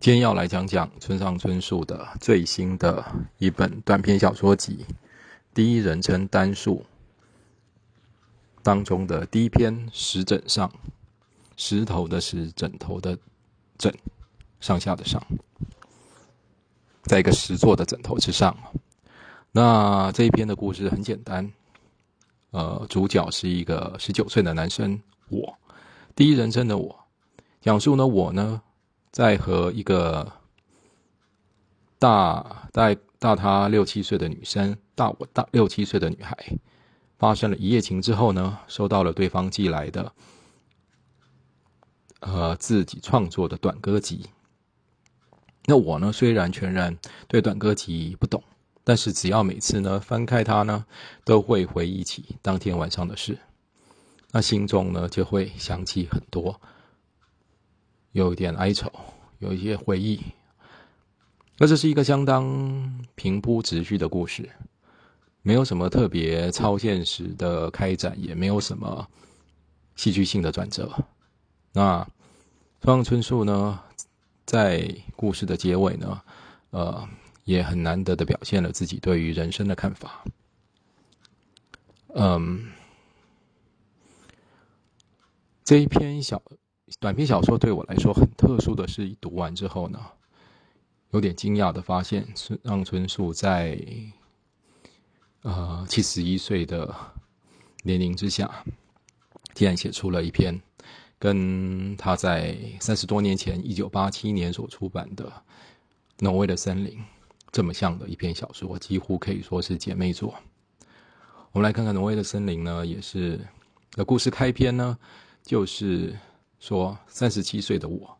今天要来讲讲村上春树的最新的一本短篇小说集《第一人称单数》当中的第一篇《石枕上》，石头的石，枕头的枕，上下的上，在一个石座的枕头之上。那这一篇的故事很简单，呃，主角是一个十九岁的男生，我，第一人称的我，讲述呢我呢。在和一个大大大他六七岁的女生，大我大六七岁的女孩，发生了一夜情之后呢，收到了对方寄来的，呃，自己创作的短歌集。那我呢，虽然全然对短歌集不懂，但是只要每次呢翻开它呢，都会回忆起当天晚上的事，那心中呢就会想起很多。有一点哀愁，有一些回忆。那这是一个相当平铺直叙的故事，没有什么特别超现实的开展，也没有什么戏剧性的转折。那村上春树呢，在故事的结尾呢，呃，也很难得的表现了自己对于人生的看法。嗯，这一篇小。短篇小说对我来说很特殊的是，一读完之后呢，有点惊讶的发现，村上春树在呃七十一岁的年龄之下，竟然写出了一篇跟他在三十多年前一九八七年所出版的《挪威的森林》这么像的一篇小说，几乎可以说是姐妹作。我们来看看《挪威的森林》呢，也是的故事开篇呢，就是。说三十七岁的我，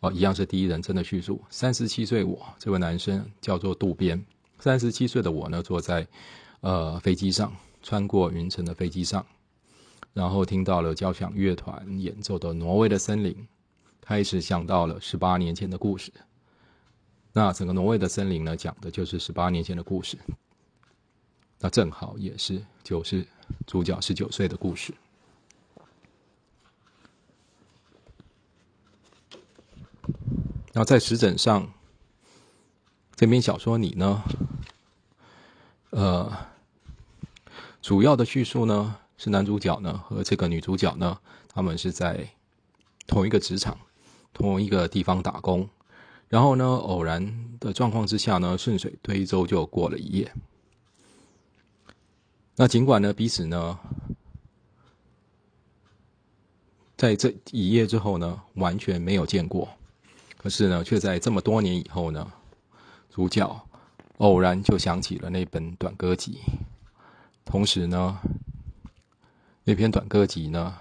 哦，一样是第一人称的叙述。三十七岁我这位男生叫做渡边。三十七岁的我呢，坐在呃飞机上，穿过云层的飞机上，然后听到了交响乐团演奏的《挪威的森林》，开始想到了十八年前的故事。那整个《挪威的森林》呢，讲的就是十八年前的故事。那正好也是就是主角十九岁的故事。那在石枕上，这篇小说里呢，呃，主要的叙述呢是男主角呢和这个女主角呢，他们是在同一个职场、同一个地方打工，然后呢偶然的状况之下呢，顺水推舟就过了一夜。那尽管呢彼此呢，在这一夜之后呢，完全没有见过。可是呢，却在这么多年以后呢，主角偶然就想起了那本短歌集。同时呢，那篇短歌集呢，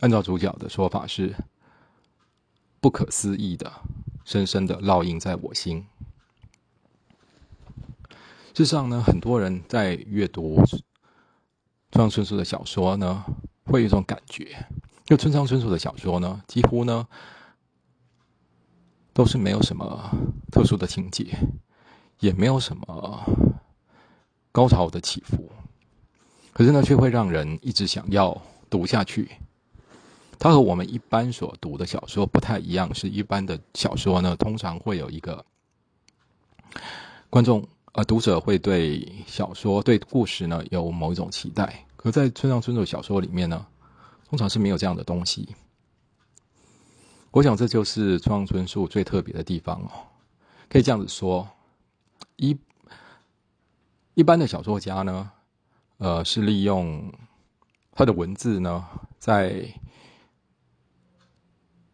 按照主角的说法是不可思议的，深深的烙印在我心。事实上呢，很多人在阅读村上春树的小说呢，会有一种感觉，就村上春树的小说呢，几乎呢。都是没有什么特殊的情节，也没有什么高潮的起伏，可是呢，却会让人一直想要读下去。它和我们一般所读的小说不太一样，是一般的小说呢，通常会有一个观众呃读者会对小说对故事呢有某一种期待，可在村上春树小说里面呢，通常是没有这样的东西。我想这就是村上春树最特别的地方哦，可以这样子说，一一般的小作家呢，呃，是利用他的文字呢，在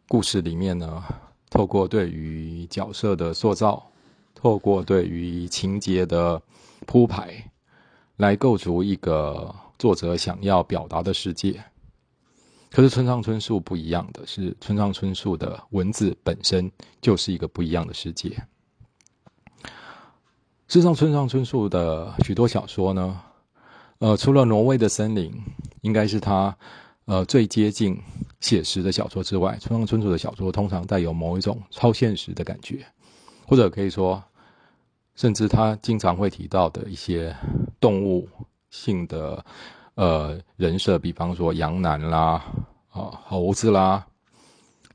故事里面呢，透过对于角色的塑造，透过对于情节的铺排，来构筑一个作者想要表达的世界。可是村上春树不一样的是，村上春树的文字本身就是一个不一样的世界。事实上，村上春树的许多小说呢，呃，除了《挪威的森林》应该是他呃最接近写实的小说之外，村上春树的小说通常带有某一种超现实的感觉，或者可以说，甚至他经常会提到的一些动物性的。呃，人设，比方说杨楠啦，啊，猴子啦，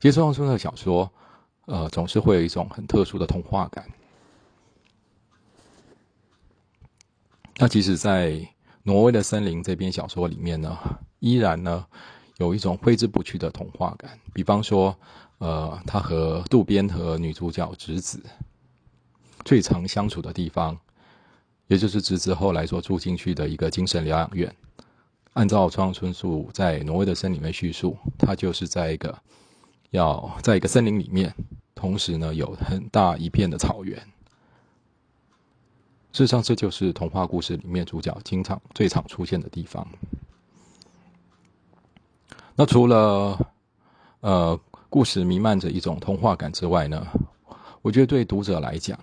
其实村上春的小说，呃，总是会有一种很特殊的童话感。那其实，在《挪威的森林》这篇小说里面呢，依然呢有一种挥之不去的童话感。比方说，呃，他和渡边和女主角直子最常相处的地方，也就是直子后来所住进去的一个精神疗养院。按照村上春树在《挪威的森林》里面叙述，他就是在一个要在一个森林里面，同时呢有很大一片的草原。事实上，这就是童话故事里面主角经常、最常出现的地方。那除了呃故事弥漫着一种童话感之外呢，我觉得对读者来讲，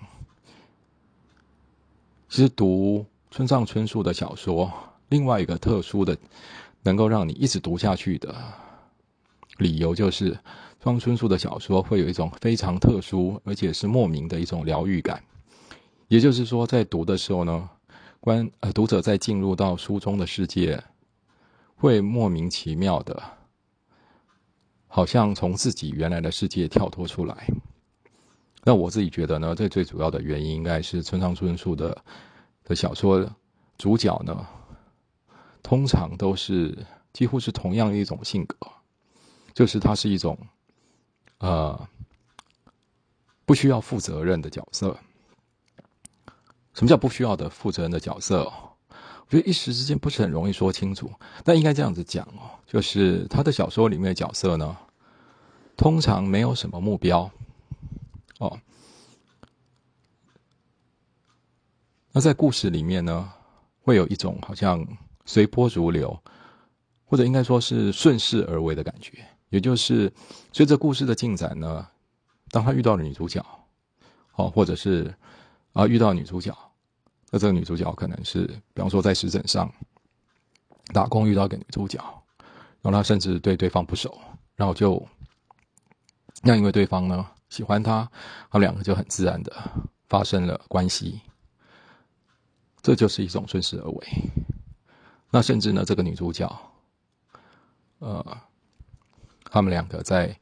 其实读村上春树的小说，另外一个特殊的能够让你一直读下去的理由，就是村上春树的小说会有一种非常特殊而且是莫名的一种疗愈感。也就是说，在读的时候呢，观呃读者在进入到书中的世界，会莫名其妙的，好像从自己原来的世界跳脱出来。那我自己觉得呢，这最主要的原因应该是村上春树的的小说主角呢，通常都是几乎是同样一种性格，就是他是一种呃不需要负责任的角色。什么叫不需要的负责任的角色？我觉得一时之间不是很容易说清楚。但应该这样子讲哦，就是他的小说里面的角色呢，通常没有什么目标哦。那在故事里面呢，会有一种好像随波逐流，或者应该说是顺势而为的感觉。也就是随着故事的进展呢，当他遇到了女主角，哦，或者是啊遇到女主角。那这个女主角可能是，比方说在石枕上打工遇到个女主角，然后他甚至对对方不熟，然后就那因为对方呢喜欢他，他们两个就很自然的发生了关系，这就是一种顺势而为。那甚至呢，这个女主角，呃，他们两个在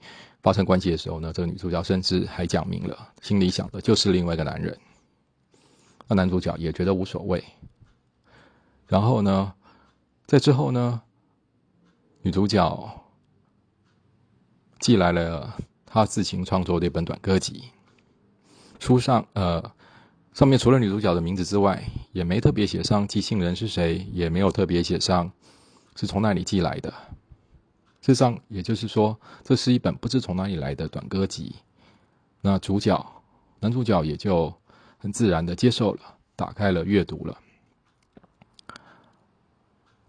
发生关系的时候呢，这个女主角甚至还讲明了心里想的就是另外一个男人。那男主角也觉得无所谓。然后呢，在之后呢，女主角寄来了她自行创作的一本短歌集。书上呃，上面除了女主角的名字之外，也没特别写上寄信人是谁，也没有特别写上是从哪里寄来的。事实上，也就是说，这是一本不知从哪里来的短歌集。那主角男主角也就。很自然的接受了，打开了阅读了，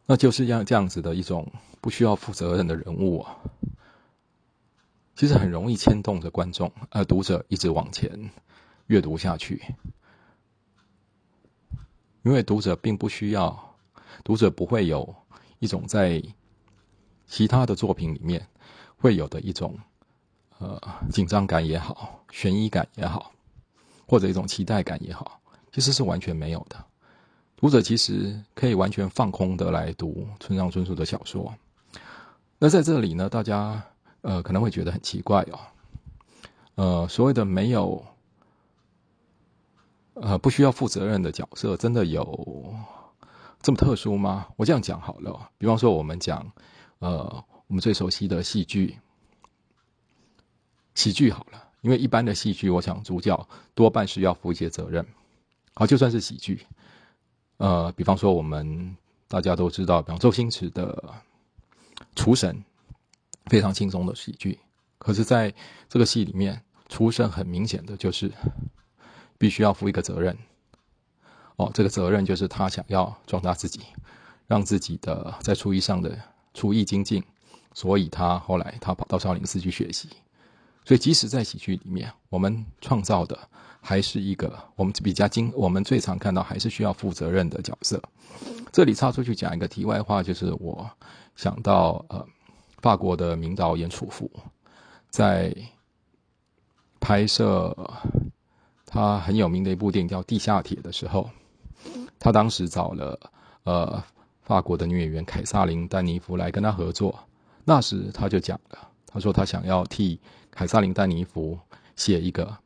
那就是像这样子的一种不需要负责任的人物啊，其实很容易牵动着观众呃读者一直往前阅读下去，因为读者并不需要，读者不会有一种在其他的作品里面会有的一种呃紧张感也好，悬疑感也好。或者一种期待感也好，其实是完全没有的。读者其实可以完全放空的来读村上春树的小说。那在这里呢，大家呃可能会觉得很奇怪哦，呃，所谓的没有呃不需要负责任的角色，真的有这么特殊吗？我这样讲好了，比方说我们讲呃我们最熟悉的戏剧，喜剧好了。因为一般的戏剧，我想主角多半是要负一些责任。好，就算是喜剧，呃，比方说我们大家都知道，比方周星驰的《厨神》，非常轻松的喜剧。可是，在这个戏里面，厨神很明显的就是必须要负一个责任。哦，这个责任就是他想要壮大自己，让自己的在厨艺上的厨艺精进，所以他后来他跑到少林寺去学习。所以，即使在喜剧里面，我们创造的还是一个我们比较经，我们最常看到还是需要负责任的角色。这里插出去讲一个题外话，就是我想到呃，法国的名导演楚父在拍摄他很有名的一部电影叫《地下铁》的时候，他当时找了呃法国的女演员凯撒琳·丹尼芙来跟他合作。那时他就讲了，他说他想要替。凯撒琳·丹尼芙写一个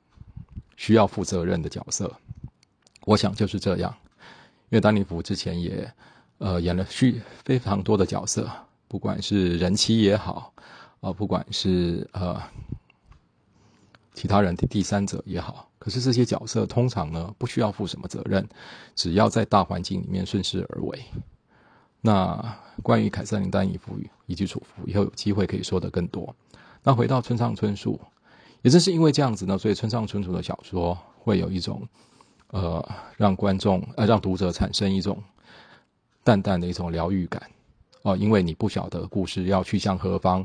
需要负责任的角色。我想就是这样，因为丹尼弗之前也呃演了许非常多的角色，不管是人妻也好，啊，不管是呃其他人的第三者也好，可是这些角色通常呢不需要负什么责任，只要在大环境里面顺势而为。那关于凯瑟琳·丹尼弗以及楚夫，以后有机会可以说的更多。那回到村上春树，也正是因为这样子呢，所以村上春树的小说会有一种，呃，让观众呃让读者产生一种淡淡的一种疗愈感哦，因为你不晓得故事要去向何方，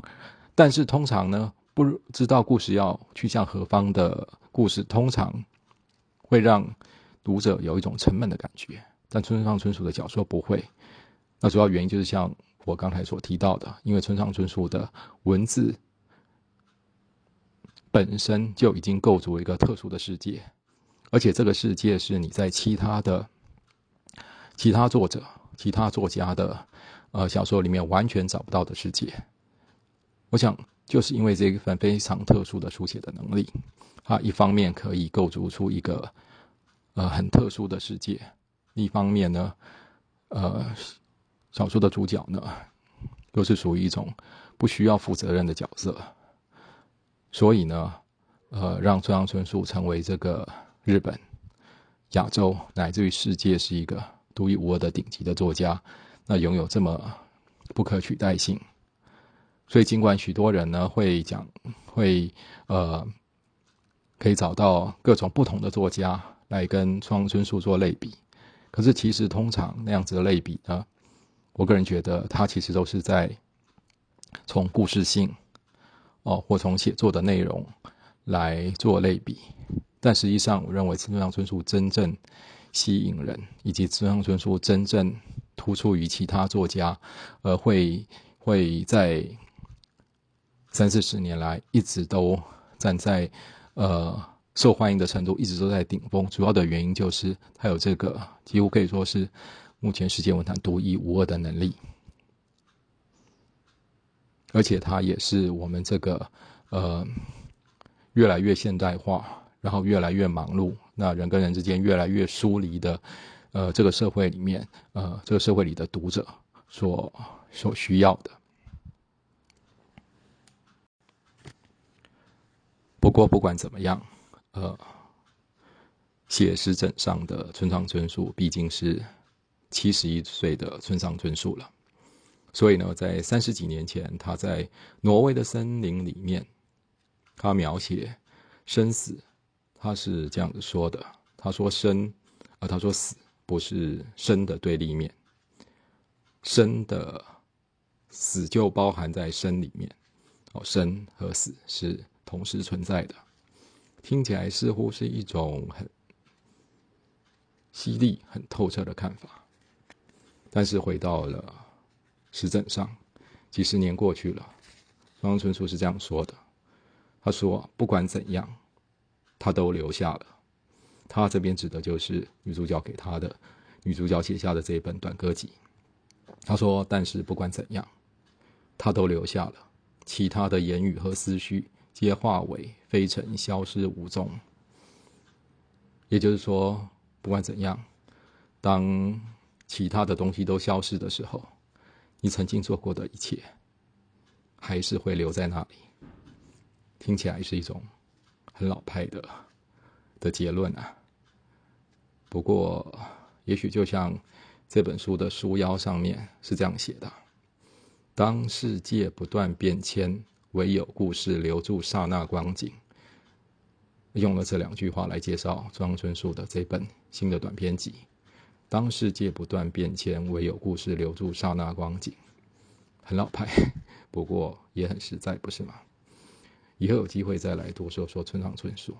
但是通常呢，不知道故事要去向何方的故事，通常会让读者有一种沉闷的感觉，但村上春树的小说不会。那主要原因就是像我刚才所提到的，因为村上春树的文字本身就已经构筑一个特殊的世界，而且这个世界是你在其他的其他作者、其他作家的呃小说里面完全找不到的世界。我想，就是因为这一份非常特殊的书写的能力，它一方面可以构筑出一个呃很特殊的世界，另一方面呢，呃。小说的主角呢，都是属于一种不需要负责任的角色，所以呢，呃，让村上春树成为这个日本、亚洲乃至于世界是一个独一无二的顶级的作家，那拥有这么不可取代性。所以，尽管许多人呢会讲，会呃，可以找到各种不同的作家来跟村上春树做类比，可是其实通常那样子的类比呢。我个人觉得，他其实都是在从故事性哦，或从写作的内容来做类比。但实际上，我认为村上春树真正吸引人，以及村上春树真正突出于其他作家，呃，会会在三四十年来一直都站在呃受欢迎的程度，一直都在顶峰。主要的原因就是他有这个几乎可以说是。目前世界文坛独一无二的能力，而且它也是我们这个呃越来越现代化，然后越来越忙碌，那人跟人之间越来越疏离的呃这个社会里面，呃这个社会里的读者所所需要的。过不管怎么样，呃，写实枕上的村上春树毕竟是。七十一岁的村上春树了，所以呢，在三十几年前，他在挪威的森林里面，他描写生死，他是这样子说的：他说生，啊，他说死不是生的对立面，生的死就包含在生里面，哦，生和死是同时存在的。听起来似乎是一种很犀利、很透彻的看法。但是回到了实证上，几十年过去了，汪春树是这样说的：“他说，不管怎样，他都留下了。他这边指的就是女主角给他的，女主角写下的这一本短歌集。他说，但是不管怎样，他都留下了。其他的言语和思绪皆化为飞尘，消失无踪。也就是说，不管怎样，当……其他的东西都消失的时候，你曾经做过的一切，还是会留在那里。听起来是一种很老派的的结论啊。不过，也许就像这本书的书腰上面是这样写的：“当世界不断变迁，唯有故事留住刹那光景。”用了这两句话来介绍庄春树的这本新的短篇集。当世界不断变迁，唯有故事留住刹那光景。很老派，不过也很实在，不是吗？以后有机会再来多说说村上春树。